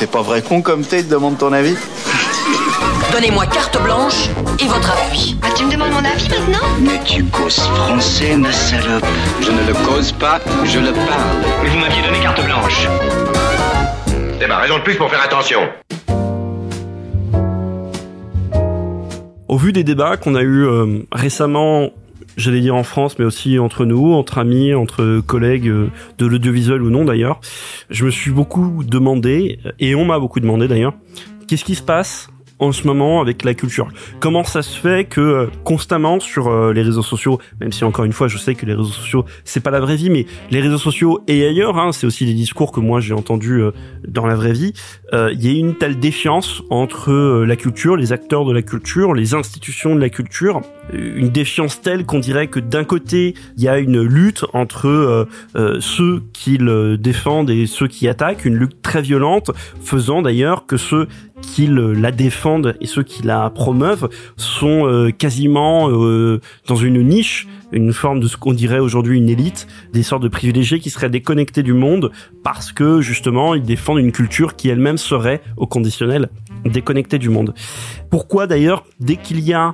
C'est pas vrai con comme t'es, demande ton avis Donnez-moi carte blanche et votre appui. Ah, tu me demandes mon avis maintenant Mais tu causes français, ma salope. Je ne le cause pas, je le parle. Mais vous m'aviez donné carte blanche. C'est ma raison de plus pour faire attention. Au vu des débats qu'on a eu euh, récemment j'allais dire en France, mais aussi entre nous, entre amis, entre collègues euh, de l'audiovisuel ou non d'ailleurs. Je me suis beaucoup demandé, et on m'a beaucoup demandé d'ailleurs, qu'est-ce qui se passe en ce moment avec la culture. Comment ça se fait que euh, constamment sur euh, les réseaux sociaux, même si encore une fois je sais que les réseaux sociaux c'est pas la vraie vie, mais les réseaux sociaux et ailleurs, hein, c'est aussi des discours que moi j'ai entendus euh, dans la vraie vie, il y a une telle défiance entre la culture, les acteurs de la culture, les institutions de la culture, une défiance telle qu'on dirait que d'un côté il y a une lutte entre ceux qui le défendent et ceux qui attaquent, une lutte très violente, faisant d'ailleurs que ceux qui la défendent et ceux qui la promeuvent sont euh, quasiment euh, dans une niche, une forme de ce qu'on dirait aujourd'hui une élite, des sortes de privilégiés qui seraient déconnectés du monde parce que justement ils défendent une culture qui elle-même serait au conditionnel déconnectée du monde. Pourquoi d'ailleurs dès qu'il y a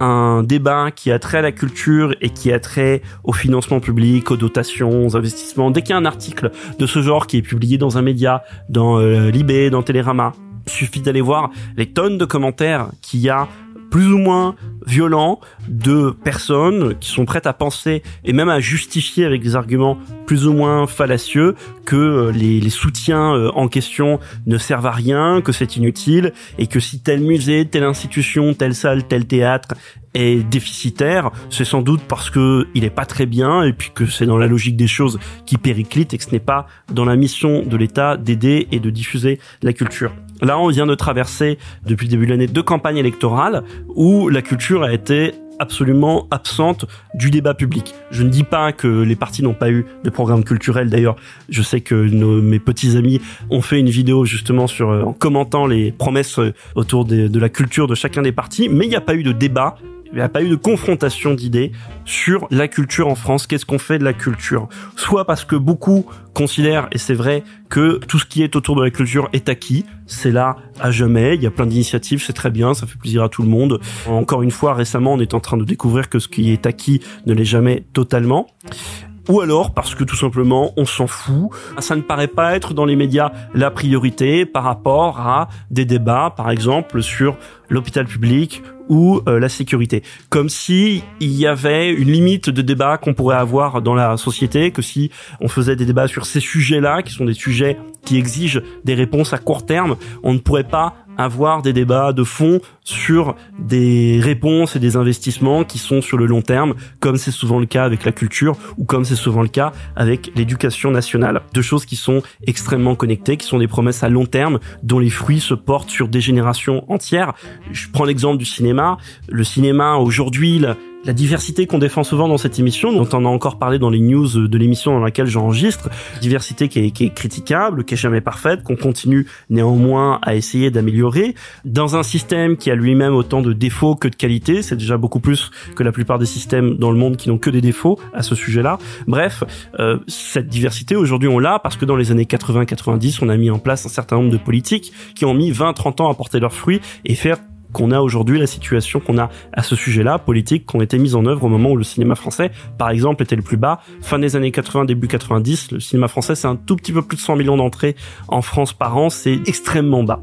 un débat qui a trait à la culture et qui a trait au financement public, aux dotations, aux investissements, dès qu'il y a un article de ce genre qui est publié dans un média, dans euh, Libé, dans Télérama, Suffit d'aller voir les tonnes de commentaires qu'il y a plus ou moins violents de personnes qui sont prêtes à penser et même à justifier avec des arguments plus ou moins fallacieux que euh, les, soutiens euh, en question ne servent à rien, que c'est inutile et que si tel musée, telle institution, telle salle, tel théâtre est déficitaire, c'est sans doute parce que il est pas très bien et puis que c'est dans la logique des choses qui périclite et que ce n'est pas dans la mission de l'État d'aider et de diffuser la culture. Là, on vient de traverser depuis le début de l'année deux campagnes électorales où la culture a été absolument absente du débat public. Je ne dis pas que les partis n'ont pas eu de programme culturel. D'ailleurs, je sais que mes petits amis ont fait une vidéo justement sur euh, en commentant les promesses euh, autour de la culture de chacun des partis, mais il n'y a pas eu de débat il n'y a pas eu de confrontation d'idées sur la culture en France. Qu'est-ce qu'on fait de la culture? Soit parce que beaucoup considèrent, et c'est vrai, que tout ce qui est autour de la culture est acquis. C'est là à jamais. Il y a plein d'initiatives, c'est très bien, ça fait plaisir à tout le monde. Encore une fois, récemment, on est en train de découvrir que ce qui est acquis ne l'est jamais totalement ou alors parce que tout simplement on s'en fout. Ça ne paraît pas être dans les médias la priorité par rapport à des débats, par exemple, sur l'hôpital public ou euh, la sécurité. Comme si il y avait une limite de débat qu'on pourrait avoir dans la société, que si on faisait des débats sur ces sujets-là, qui sont des sujets qui exigent des réponses à court terme, on ne pourrait pas avoir des débats de fond sur des réponses et des investissements qui sont sur le long terme, comme c'est souvent le cas avec la culture ou comme c'est souvent le cas avec l'éducation nationale. Deux choses qui sont extrêmement connectées, qui sont des promesses à long terme dont les fruits se portent sur des générations entières. Je prends l'exemple du cinéma. Le cinéma aujourd'hui, la diversité qu'on défend souvent dans cette émission, dont on a encore parlé dans les news de l'émission dans laquelle j'enregistre, diversité qui est, qui est, critiquable, qui est jamais parfaite, qu'on continue néanmoins à essayer d'améliorer, dans un système qui a lui-même autant de défauts que de qualités, c'est déjà beaucoup plus que la plupart des systèmes dans le monde qui n'ont que des défauts à ce sujet-là. Bref, euh, cette diversité aujourd'hui on l'a parce que dans les années 80-90 on a mis en place un certain nombre de politiques qui ont mis 20-30 ans à porter leurs fruits et faire qu'on a aujourd'hui, la situation qu'on a à ce sujet-là, politique, qui ont été mises en œuvre au moment où le cinéma français, par exemple, était le plus bas. Fin des années 80, début 90, le cinéma français, c'est un tout petit peu plus de 100 millions d'entrées en France par an, c'est extrêmement bas.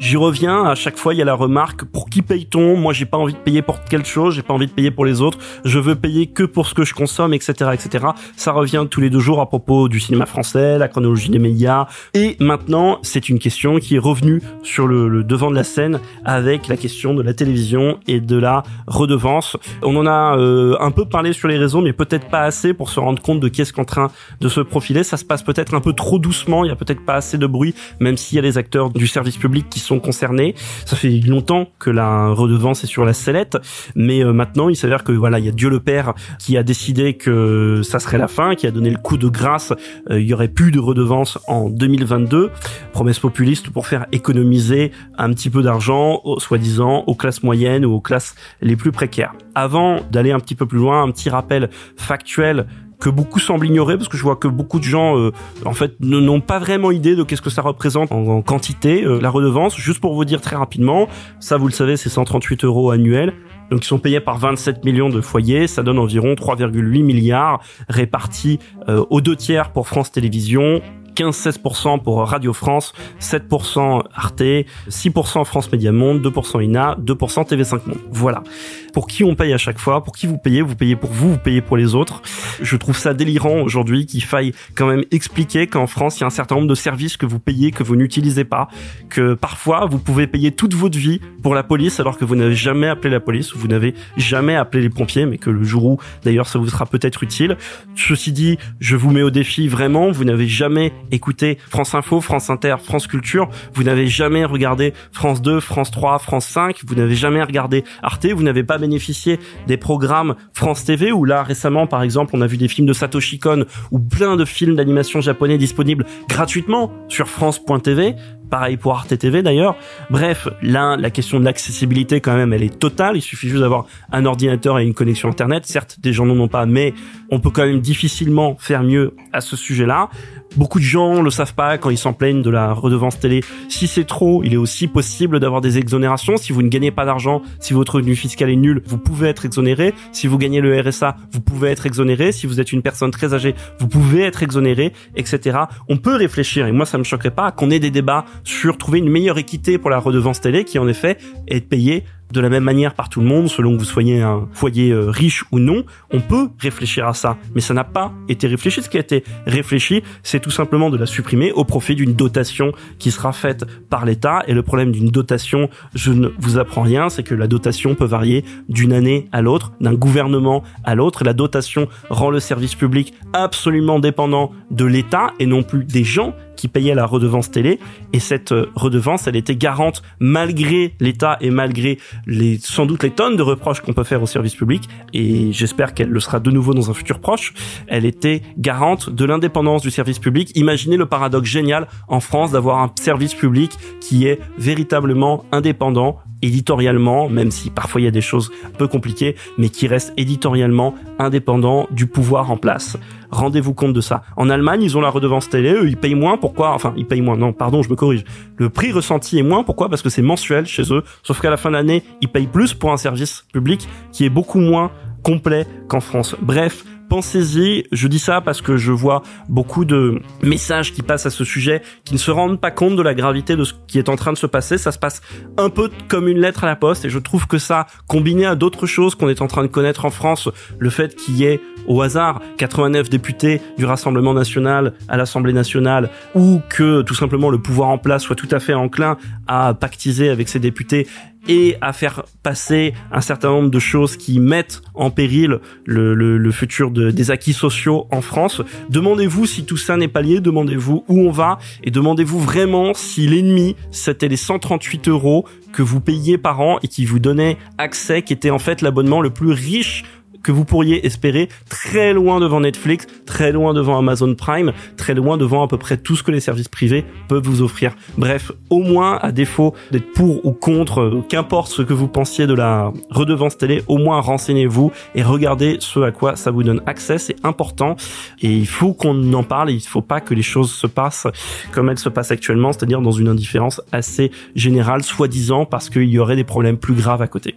J'y reviens, à chaque fois il y a la remarque pour qui paye-t-on? Moi j'ai pas envie de payer pour quelque chose, j'ai pas envie de payer pour les autres, je veux payer que pour ce que je consomme, etc. etc. Ça revient tous les deux jours à propos du cinéma français, la chronologie des médias. Et maintenant c'est une question qui est revenue sur le, devant de la scène avec la question de la télévision et de la redevance. On en a euh, un peu parlé sur les réseaux mais peut-être pas assez pour se rendre compte de qui est-ce qu'en train de se profiler. Ça se passe peut-être un peu trop doucement, il y a peut-être pas assez de bruit, même s'il y a les acteurs du service public qui sont concernés. Ça fait longtemps que la redevance est sur la sellette, mais euh, maintenant il s'avère que voilà, il y a Dieu le Père qui a décidé que ça serait la fin, qui a donné le coup de grâce. Euh, il y aurait plus de redevance en 2022. Promesse populiste pour faire économiser un petit peu d'argent, soi-disant, aux classes moyennes ou aux classes les plus précaires. Avant d'aller un petit peu plus loin, un petit rappel factuel que beaucoup semblent ignorer parce que je vois que beaucoup de gens euh, en fait n'ont pas vraiment idée de qu'est-ce que ça représente en, quantité euh, la redevance. Juste pour vous dire très rapidement, ça vous le savez, c'est 138 euros annuels. Donc ils sont payés par 27 millions de foyers, ça donne environ 3,8 milliards répartis euh, aux deux tiers pour France Télévisions, 15-16% pour Radio France, 7% Arte, 6% France Média Monde, 2% INA, 2% TV5 Monde. Voilà. Pour qui on paye à chaque fois, pour qui vous payez, vous payez pour vous, vous payez pour les autres. Je trouve ça délirant aujourd'hui qu'il faille quand même expliquer qu'en France, il y a un certain nombre de services que vous payez, que vous n'utilisez pas, que parfois vous pouvez payer toute votre vie pour la police alors que vous n'avez jamais appelé la police ou vous n'avez jamais appelé les pompiers, mais que le jour où, d'ailleurs, ça vous sera peut-être utile. Ceci dit, je vous mets au défi vraiment, vous n'avez jamais écoutez France Info, France Inter, France Culture, vous n'avez jamais regardé France 2, France 3, France 5, vous n'avez jamais regardé Arte, vous n'avez pas bénéficié des programmes France TV où là récemment par exemple on a vu des films de Satoshi Kon ou plein de films d'animation japonais disponibles gratuitement sur France.tv Pareil pour Arte TV d'ailleurs. Bref, là, la question de l'accessibilité quand même, elle est totale. Il suffit juste d'avoir un ordinateur et une connexion Internet. Certes, des gens n'en ont pas, mais on peut quand même difficilement faire mieux à ce sujet-là. Beaucoup de gens le savent pas quand ils s'en plaignent de la redevance télé. Si c'est trop, il est aussi possible d'avoir des exonérations. Si vous ne gagnez pas d'argent, si votre revenu fiscal est nul, vous pouvez être exonéré. Si vous gagnez le RSA, vous pouvez être exonéré. Si vous êtes une personne très âgée, vous pouvez être exonéré, etc. On peut réfléchir, et moi ça me choquerait pas, qu'on ait des débats sur trouver une meilleure équité pour la redevance télé qui en effet est payée de la même manière par tout le monde, selon que vous soyez un foyer euh, riche ou non, on peut réfléchir à ça. Mais ça n'a pas été réfléchi. Ce qui a été réfléchi, c'est tout simplement de la supprimer au profit d'une dotation qui sera faite par l'État. Et le problème d'une dotation, je ne vous apprends rien, c'est que la dotation peut varier d'une année à l'autre, d'un gouvernement à l'autre. La dotation rend le service public absolument dépendant de l'État et non plus des gens qui payaient la redevance télé. Et cette euh, redevance, elle était garante malgré l'État et malgré les, sans doute les tonnes de reproches qu'on peut faire au service public. Et j'espère qu'elle le sera de nouveau dans un futur proche. Elle était garante de l'indépendance du service public. Imaginez le paradoxe génial en France d'avoir un service public qui est véritablement indépendant, éditorialement, même si parfois il y a des choses un peu compliquées, mais qui reste éditorialement indépendant du pouvoir en place. Rendez-vous compte de ça. En Allemagne, ils ont la redevance télé, eux, ils payent moins. Pourquoi? Enfin, ils payent moins. Non, pardon, je me corrige. Le prix ressenti est moins. Pourquoi? Parce que c'est mensuel chez eux. Sauf qu'à la fin de l'année, ils payent plus pour un service public qui est beaucoup moins complet qu'en France. Bref, pensez-y. Je dis ça parce que je vois beaucoup de messages qui passent à ce sujet qui ne se rendent pas compte de la gravité de ce qui est en train de se passer. Ça se passe un peu comme une lettre à la poste et je trouve que ça, combiné à d'autres choses qu'on est en train de connaître en France, le fait qu'il y ait au hasard 89 députés du Rassemblement national à l'Assemblée nationale ou que tout simplement le pouvoir en place soit tout à fait enclin à pactiser avec ses députés et à faire passer un certain nombre de choses qui mettent en péril le, le, futur de, des acquis sociaux en France. Demandez-vous si tout ça n'est pas lié, demandez-vous où on va et demandez-vous vraiment si l'ennemi c'était les 138 euros que vous payiez par an et qui vous donnait accès, qui était en fait l'abonnement le plus riche que vous pourriez espérer très loin devant Netflix, très loin devant Amazon Prime, très loin devant à peu près tout ce que les services privés peuvent vous offrir. Bref, au moins, à défaut d'être pour ou contre, euh, qu'importe ce que vous pensiez de la redevance télé, au moins renseignez-vous et regardez ce à quoi ça vous donne accès, c'est important et il faut qu'on en parle, il ne faut pas que les choses se passent comme elles se passent actuellement, c'est-à-dire dans une indifférence assez générale, soi-disant parce qu'il y aurait des problèmes plus graves à côté.